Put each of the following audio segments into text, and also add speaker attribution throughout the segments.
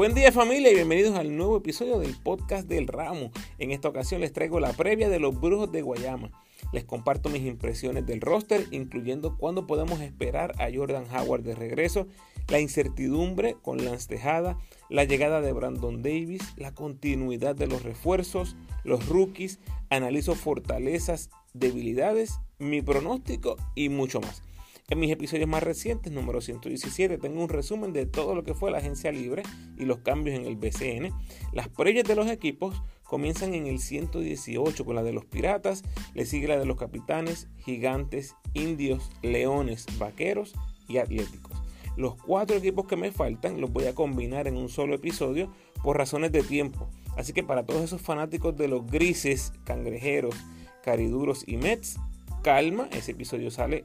Speaker 1: Buen día familia y bienvenidos al nuevo episodio del podcast del ramo. En esta ocasión les traigo la previa de los Brujos de Guayama. Les comparto mis impresiones del roster, incluyendo cuándo podemos esperar a Jordan Howard de regreso, la incertidumbre con Lance Tejada, la llegada de Brandon Davis, la continuidad de los refuerzos, los rookies, analizo fortalezas, debilidades, mi pronóstico y mucho más. En mis episodios más recientes, número 117, tengo un resumen de todo lo que fue la agencia libre y los cambios en el BCN. Las previas de los equipos comienzan en el 118 con la de los Piratas, le sigue la de los Capitanes, Gigantes, Indios, Leones, Vaqueros y Atléticos. Los cuatro equipos que me faltan los voy a combinar en un solo episodio por razones de tiempo. Así que para todos esos fanáticos de los grises, cangrejeros, cariduros y Mets, calma, ese episodio sale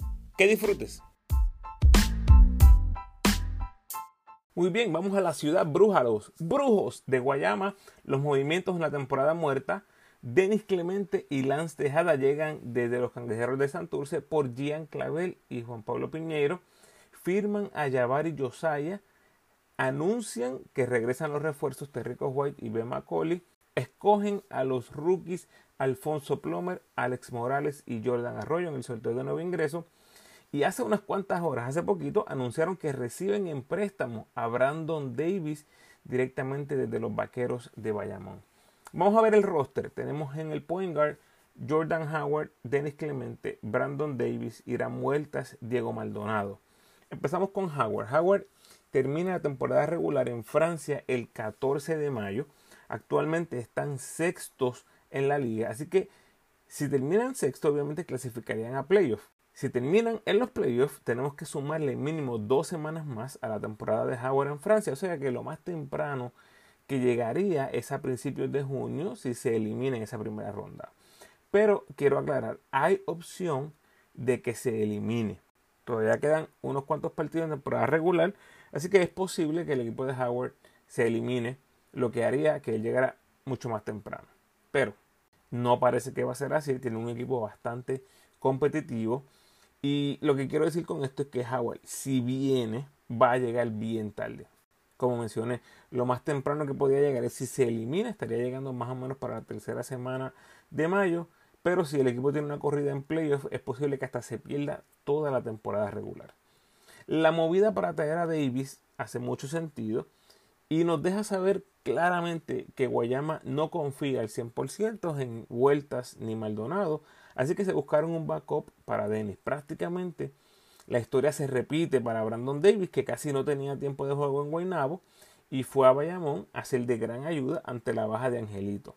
Speaker 1: Que disfrutes. Muy bien, vamos a la ciudad bruja, los brujos de Guayama, los movimientos en la temporada muerta. Denis Clemente y Lance Tejada llegan desde los cangrejeros de Santurce por Gian Clavel y Juan Pablo Piñero. Firman a Yavari Josiah. Anuncian que regresan los refuerzos Terrico White y Ben McCauley. Escogen a los rookies Alfonso Plomer, Alex Morales y Jordan Arroyo en el sorteo de nuevo ingreso. Y hace unas cuantas horas, hace poquito, anunciaron que reciben en préstamo a Brandon Davis directamente desde los Vaqueros de Bayamón. Vamos a ver el roster. Tenemos en el point guard Jordan Howard, Dennis Clemente, Brandon Davis, Irán Mueltas, Diego Maldonado. Empezamos con Howard. Howard termina la temporada regular en Francia el 14 de mayo. Actualmente están sextos en la liga, así que si terminan sexto, obviamente clasificarían a playoffs. Si terminan en los playoffs, tenemos que sumarle mínimo dos semanas más a la temporada de Howard en Francia. O sea que lo más temprano que llegaría es a principios de junio si se elimina esa primera ronda. Pero quiero aclarar, hay opción de que se elimine. Todavía quedan unos cuantos partidos en temporada regular, así que es posible que el equipo de Howard se elimine, lo que haría que él llegara mucho más temprano. Pero no parece que va a ser así, tiene un equipo bastante competitivo y lo que quiero decir con esto es que Howard, si viene, va a llegar bien tarde. Como mencioné, lo más temprano que podría llegar es si se elimina, estaría llegando más o menos para la tercera semana de mayo. Pero si el equipo tiene una corrida en playoff, es posible que hasta se pierda toda la temporada regular. La movida para traer a Davis hace mucho sentido y nos deja saber claramente que Guayama no confía al 100% en Vueltas ni Maldonado, Así que se buscaron un backup para Dennis. Prácticamente la historia se repite para Brandon Davis, que casi no tenía tiempo de juego en Guaynabo y fue a Bayamón a ser de gran ayuda ante la baja de Angelito.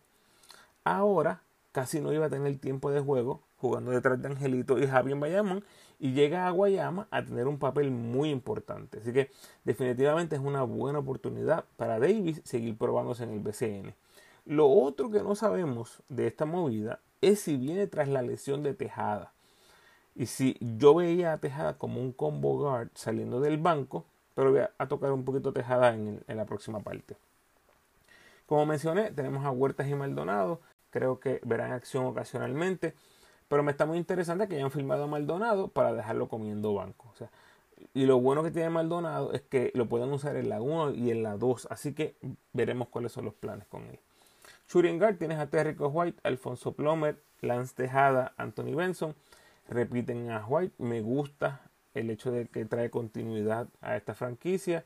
Speaker 1: Ahora casi no iba a tener tiempo de juego jugando detrás de Angelito y Javi en Bayamón y llega a Guayama a tener un papel muy importante. Así que definitivamente es una buena oportunidad para Davis seguir probándose en el BCN. Lo otro que no sabemos de esta movida es si viene tras la lesión de Tejada. Y si yo veía a Tejada como un combo guard saliendo del banco, pero voy a tocar un poquito Tejada en, la próxima parte. Como mencioné, tenemos a Huertas y Maldonado. Creo que verán acción ocasionalmente. Pero me está muy interesante que hayan filmado a Maldonado para dejarlo comiendo banco. Y lo bueno que tiene Maldonado es que lo pueden usar en la 1 y en la 2. Así que veremos cuáles son los planes con él. Shooting tienes a Terrico White, Alfonso Plomer, Lance Tejada, Anthony Benson. Repiten a White. Me gusta el hecho de que trae continuidad a esta franquicia.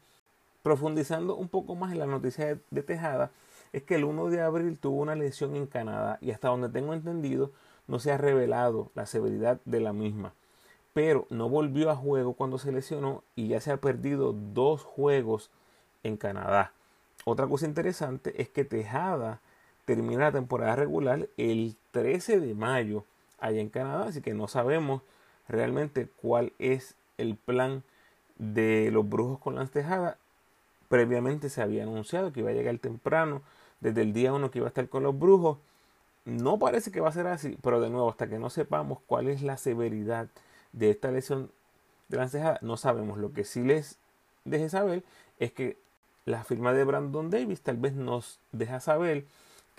Speaker 1: Profundizando un poco más en la noticia de, Tejada, es que el 1 de abril tuvo una lesión en Canadá y hasta donde tengo entendido no se ha revelado la severidad de la misma. Pero no volvió a juego cuando se lesionó y ya se ha perdido dos juegos en Canadá. Otra cosa interesante es que Tejada termina la temporada regular el 13 de mayo allá en Canadá, así que no sabemos realmente cuál es el plan de los brujos con las Previamente se había anunciado que iba a llegar temprano, desde el día 1 que iba a estar con los brujos. No parece que va a ser así, pero de nuevo, hasta que no sepamos cuál es la severidad de esta lesión de la encejada, no sabemos. Lo que sí les deje saber es que la firma de Brandon Davis tal vez nos deja saber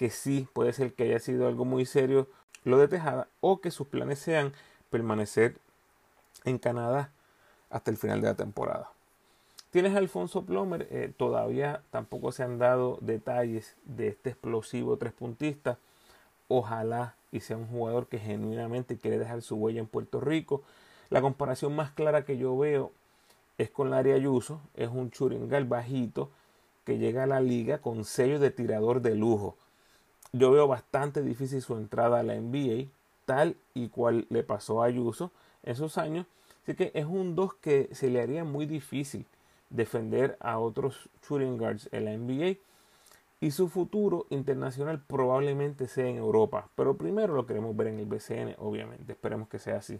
Speaker 1: que sí puede ser que haya sido algo muy serio lo de Tejada o que sus planes sean permanecer en Canadá hasta el final de la temporada. Tienes a Alfonso Plomer, eh, todavía tampoco se han dado detalles de este explosivo tres puntista. Ojalá y sea un jugador que genuinamente quiere dejar su huella en Puerto Rico. La comparación más clara que yo veo es con Larry Ayuso, es un churingal bajito que llega a la liga con sello de tirador de lujo. Yo veo bastante difícil su entrada a la NBA, tal y cual le pasó a Ayuso en sus años. Así que es un 2 que se le haría muy difícil defender a otros shooting guards en la NBA y su futuro internacional probablemente sea en Europa. Pero primero lo queremos ver en el BCN, obviamente. Esperemos que sea así.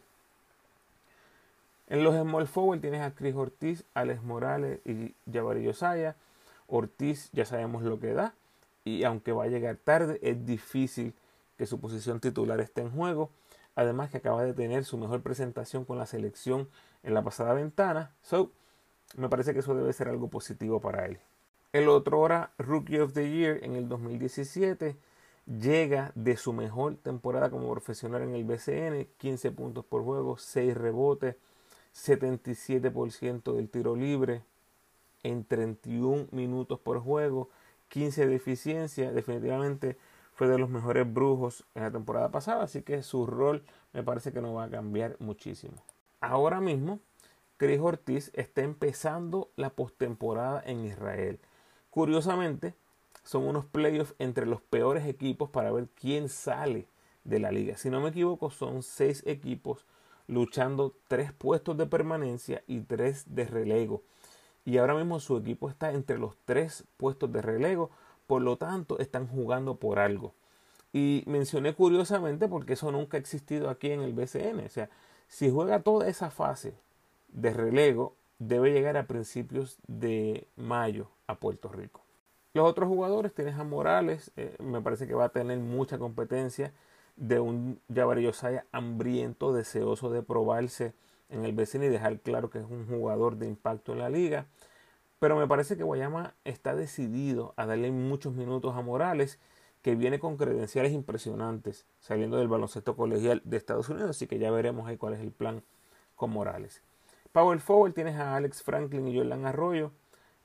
Speaker 1: En los small forward tienes a Chris Ortiz, Alex Morales y Jabari Yosaya. Ortiz ya sabemos lo que da y aunque va a llegar tarde es difícil que su posición titular esté en juego. Además que acaba de tener su mejor presentación con la selección en la pasada ventana. So, me parece que eso debe ser algo positivo para él. El otro hora, Rookie of the Year en el 2017, llega de su mejor temporada como profesional en el BCN, 15 puntos por juego, 6 rebotes, 77% del tiro libre en 31 minutos por juego, 15 de eficiencia, definitivamente fue de los mejores brujos en la temporada pasada, así que su rol me parece que no va a cambiar muchísimo. Ahora mismo Chris Ortiz está empezando la postemporada en Israel. Curiosamente, son unos playoffs entre los peores equipos para ver quién sale de la liga. Si no me equivoco, son seis equipos luchando tres puestos de permanencia y tres de relego. Y ahora mismo su equipo está entre los tres puestos de relego, por lo tanto están jugando por algo. Y mencioné curiosamente porque eso nunca ha existido aquí en el BCN. O sea, si juega toda esa fase de relego debe llegar a principios de mayo a Puerto Rico. Los otros jugadores, tienes a Morales, eh, me parece que va a tener mucha competencia de un Jabari Yosaya hambriento, deseoso de probarse en el vecino y dejar claro que es un jugador de impacto en la liga. Pero me parece que Guayama está decidido a darle muchos minutos a Morales, que viene con credenciales impresionantes saliendo del baloncesto colegial de Estados Unidos, así que ya veremos cuál es el plan con Morales. Power forward tienes a Alex Franklin y Jordan Arroyo.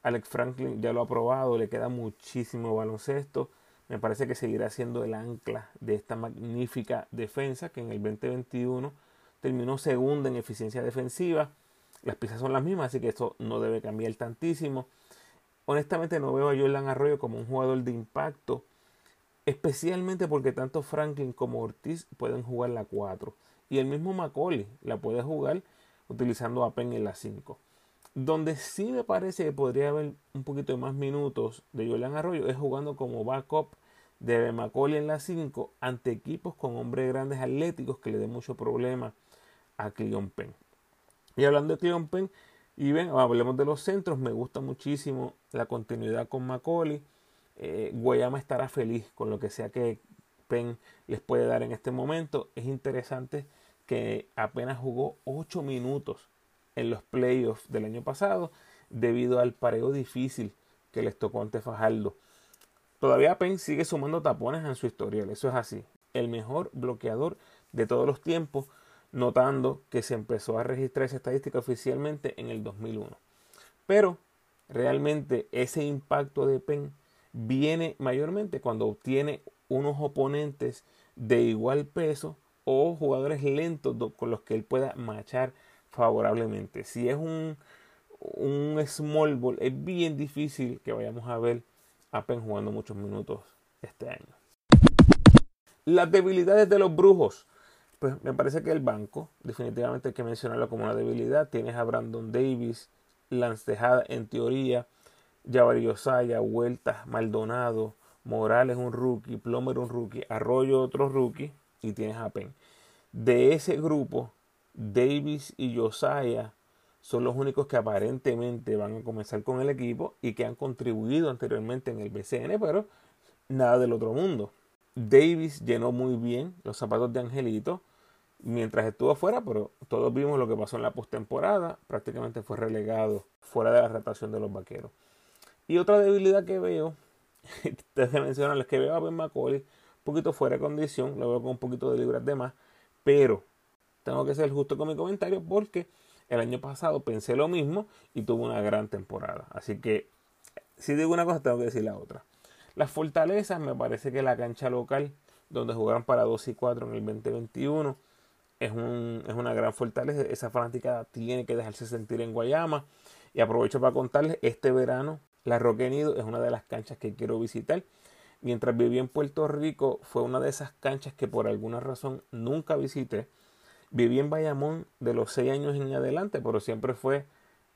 Speaker 1: Alex Franklin ya lo ha probado, le queda muchísimo baloncesto. Me parece que seguirá siendo el ancla de esta magnífica defensa que en el 2021 terminó segunda en eficiencia defensiva. Las piezas son las mismas, así que esto no debe cambiar tantísimo. Honestamente no veo a Jordan Arroyo como un jugador de impacto, especialmente porque tanto Franklin como Ortiz pueden jugar la 4 y el mismo Macaulay la puede jugar utilizando a Penn en la 5. Donde sí me parece que podría haber un poquito de más minutos de Julián Arroyo es jugando como backup de Macaulay en la 5 ante equipos con hombres grandes atléticos que le den mucho problema a Cleon Penn. Y hablando de Cleon Penn, y ven, hablemos de los centros, me gusta muchísimo la continuidad con Macaulay. Eh, Guayama estará feliz con lo que sea que Penn les puede dar en este momento. Es interesante que apenas jugó 8 minutos en los playoffs del año pasado debido al pareo difícil que les tocó ante Fajardo. Todavía Penn sigue sumando tapones en su historial, eso es así. El mejor bloqueador de todos los tiempos, notando que se empezó a registrar esa estadística oficialmente en el 2001. Pero realmente ese impacto de Penn viene mayormente cuando obtiene unos oponentes de igual peso o jugadores lentos con los que él pueda machar favorablemente. Si es un, un small ball, es bien difícil que vayamos a ver a Penn jugando muchos minutos este año. Las debilidades de los brujos. Pues me parece que el banco, definitivamente hay que mencionarlo como una debilidad. Tienes a Brandon Davis, Lance Tejada en teoría, Jabari Osaya, Vueltas, Maldonado, Morales un rookie, Plomer un rookie, Arroyo otro rookie, y tienes a Penn. De ese grupo, Davis y Josiah son los únicos que aparentemente van a comenzar con el equipo y que han contribuido anteriormente en el BCN, pero nada del otro mundo. Davis llenó muy bien los zapatos de Angelito mientras estuvo afuera, pero todos vimos lo que pasó en la postemporada. Prácticamente fue relegado fuera de la rotación de los vaqueros. Y otra debilidad que veo, desde mencionar, es que veo a Ben McCauley un poquito fuera de condición, lo veo con un poquito de libras de más, pero tengo que ser justo con mi comentario porque el año pasado pensé lo mismo y tuvo una gran temporada. Así que si digo una cosa, tengo que decir la otra. Las fortalezas, me parece que la cancha local, donde jugaron para 2 y 4 en el 2021, es, un, es una gran fortaleza. Esa fanática tiene que dejarse sentir en Guayama. Y aprovecho para contarles, este verano la Roque Nido es una de las canchas que quiero visitar. Mientras viví en Puerto Rico, fue una de esas canchas que por alguna razón nunca visité. Viví en Bayamón de los 6 años en adelante, pero siempre fue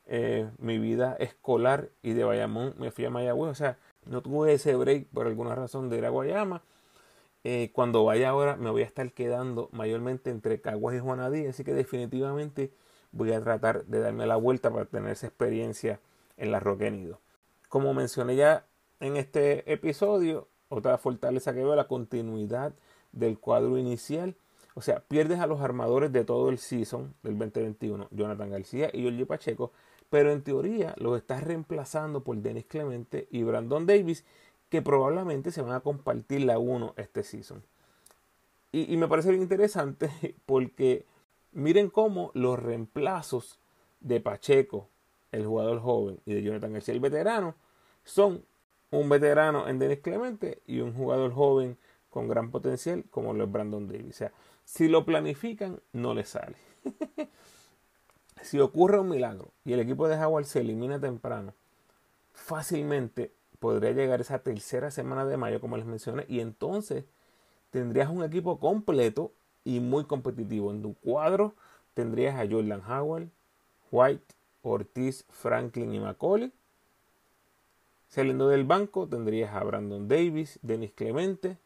Speaker 1: eh, mi vida escolar y de Bayamón me fui a Mayagüez. O sea, no tuve ese break por alguna razón de ir a Guayama. Eh, cuando vaya ahora me voy a estar quedando mayormente entre Caguas y Juanadí, así que definitivamente voy a tratar de darme la vuelta para tener esa experiencia en la Roque Nido. Como mencioné ya en este episodio, otra fortaleza que veo la continuidad del cuadro inicial. O sea, pierdes a los armadores de todo el season del 2021, Jonathan García y Giorgio Pacheco, pero en teoría los estás reemplazando por Dennis Clemente y Brandon Davis, que probablemente se van a compartir la 1 este season. Y, y me parece bien interesante porque miren cómo los reemplazos de Pacheco, el jugador joven, y de Jonathan García, el veterano, son un veterano en Dennis Clemente y un jugador joven con gran potencial como lo es Brandon Davis. O sea, si lo planifican, no le sale. si ocurre un milagro y el equipo de Jaguar se elimina temprano, fácilmente podría llegar esa tercera semana de mayo, como les mencioné, y entonces tendrías un equipo completo y muy competitivo. En tu cuadro tendrías a Jordan Howard, White, Ortiz, Franklin y McCauley. Saliendo del banco tendrías a Brandon Davis, Dennis Clemente,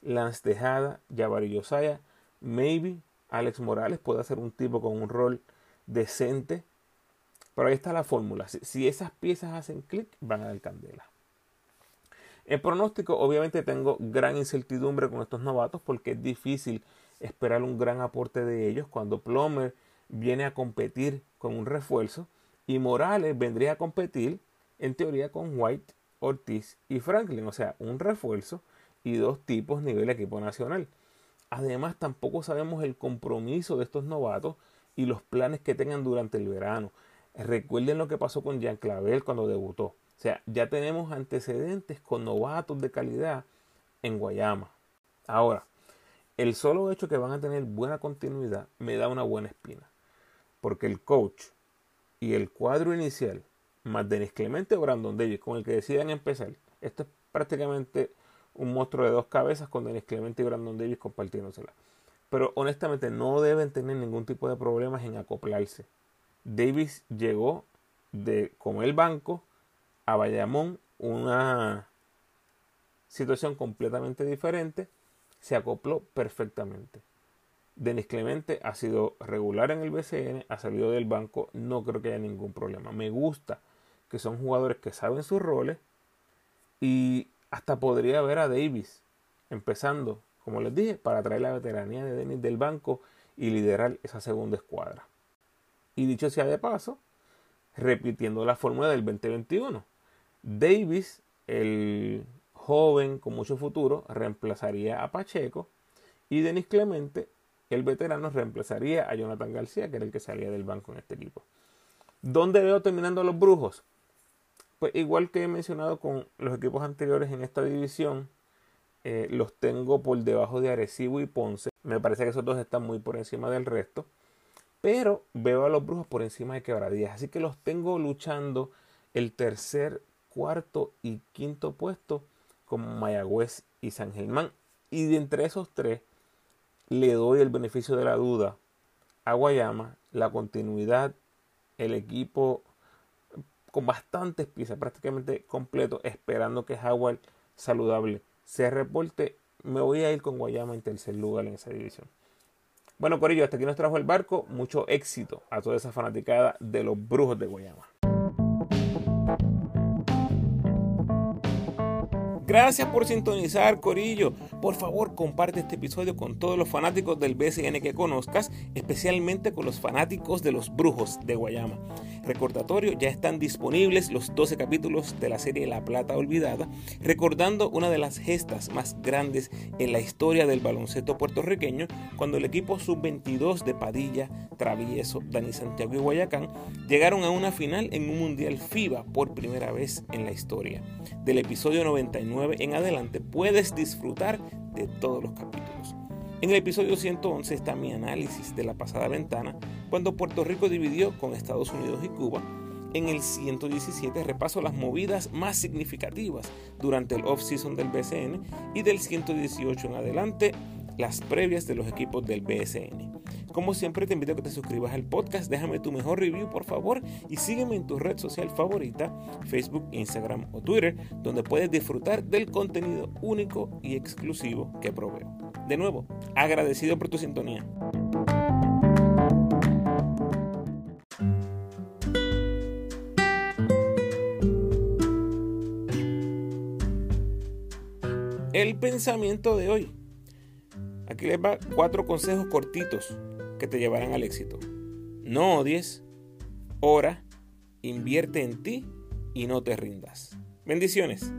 Speaker 1: Lance Tejada, Jabari Josiah, maybe Alex Morales puede hacer un tipo con un rol decente. Pero ahí está la fórmula. Si, esas piezas hacen clic, van a dar candela. En pronóstico, obviamente tengo gran incertidumbre con estos novatos porque es difícil esperar un gran aporte de ellos cuando Plomer viene a competir con un refuerzo y Morales vendría a competir en teoría con White, Ortiz y Franklin, o sea, un refuerzo y dos tipos nivel equipo nacional. Además, tampoco sabemos el compromiso de estos novatos y los planes que tengan durante el verano. Recuerden lo que pasó con Jean Clavel cuando debutó. O sea, ya tenemos antecedentes con novatos de calidad en Guayama. Ahora, el solo hecho que van a tener buena continuidad me da una buena espina. Porque el coach y el cuadro inicial, más Denis Clemente o Brandon Davis, con el que decidan empezar, esto es prácticamente un monstruo de dos cabezas con Denis Clemente y Brandon Davis compartiéndosela. Pero honestamente no deben tener ningún tipo de problemas en acoplarse. Davis llegó de con el banco a Bayamón, una situación completamente diferente, se acopló perfectamente. Denis Clemente ha sido regular en el BCN, ha salido del banco, no creo que haya ningún problema. Me gusta que son jugadores que saben sus roles y hasta podría ver a Davis empezando, como les dije, para traer la veteranía de Dennis del banco y liderar esa segunda escuadra. Y dicho sea de paso, repitiendo la fórmula del 2021, Davis, el joven con mucho futuro, reemplazaría a Pacheco y Denis Clemente, el veterano, reemplazaría a Jonathan García, que era el que salía del banco en este equipo. ¿Dónde veo terminando los brujos? Pues igual que he mencionado con los equipos anteriores en esta división, eh, los tengo por debajo de Arecibo y Ponce. Me parece que esos dos están muy por encima del resto. Pero veo a los brujos por encima de quebradillas. Así que los tengo luchando el tercer, cuarto y quinto puesto como Mayagüez y San Germán. Y de entre esos tres le doy el beneficio de la duda a Guayama, la continuidad, el equipo con bastantes piezas, prácticamente completo, esperando que Howard saludable se reporte. Me voy a ir con Guayama en tercer lugar en esa división. Bueno, Corillo, hasta aquí nos trajo el barco. Mucho éxito a toda esa fanaticada de los brujos de Guayama. Gracias por sintonizar, Corillo. Por favor, comparte este episodio con todos los fanáticos del BCN que conozcas, especialmente con los fanáticos de los brujos de Guayama. Recordatorio, ya están disponibles los 12 capítulos de la serie La Plata Olvidada, recordando una de las gestas más grandes en la historia del baloncesto puertorriqueño, cuando el equipo sub-22 de Padilla, Travieso, Dani Santiago y Guayacán llegaron a una final en un Mundial FIBA por primera vez en la historia. Del episodio 99 en adelante puedes disfrutar de todos los capítulos. En el episodio 111 está mi análisis de la pasada ventana, cuando Puerto Rico dividió con Estados Unidos y Cuba. En el 117 repaso las movidas más significativas durante el off-season del BCN y del 118 en adelante las previas de los equipos del BSN. Como siempre te invito a que te suscribas al podcast, déjame tu mejor review por favor y sígueme en tu red social favorita, Facebook, Instagram o Twitter, donde puedes disfrutar del contenido único y exclusivo que proveo. De nuevo, agradecido por tu sintonía. El pensamiento de hoy. Aquí les va cuatro consejos cortitos que te llevarán al éxito. No odies, ora, invierte en ti y no te rindas. Bendiciones.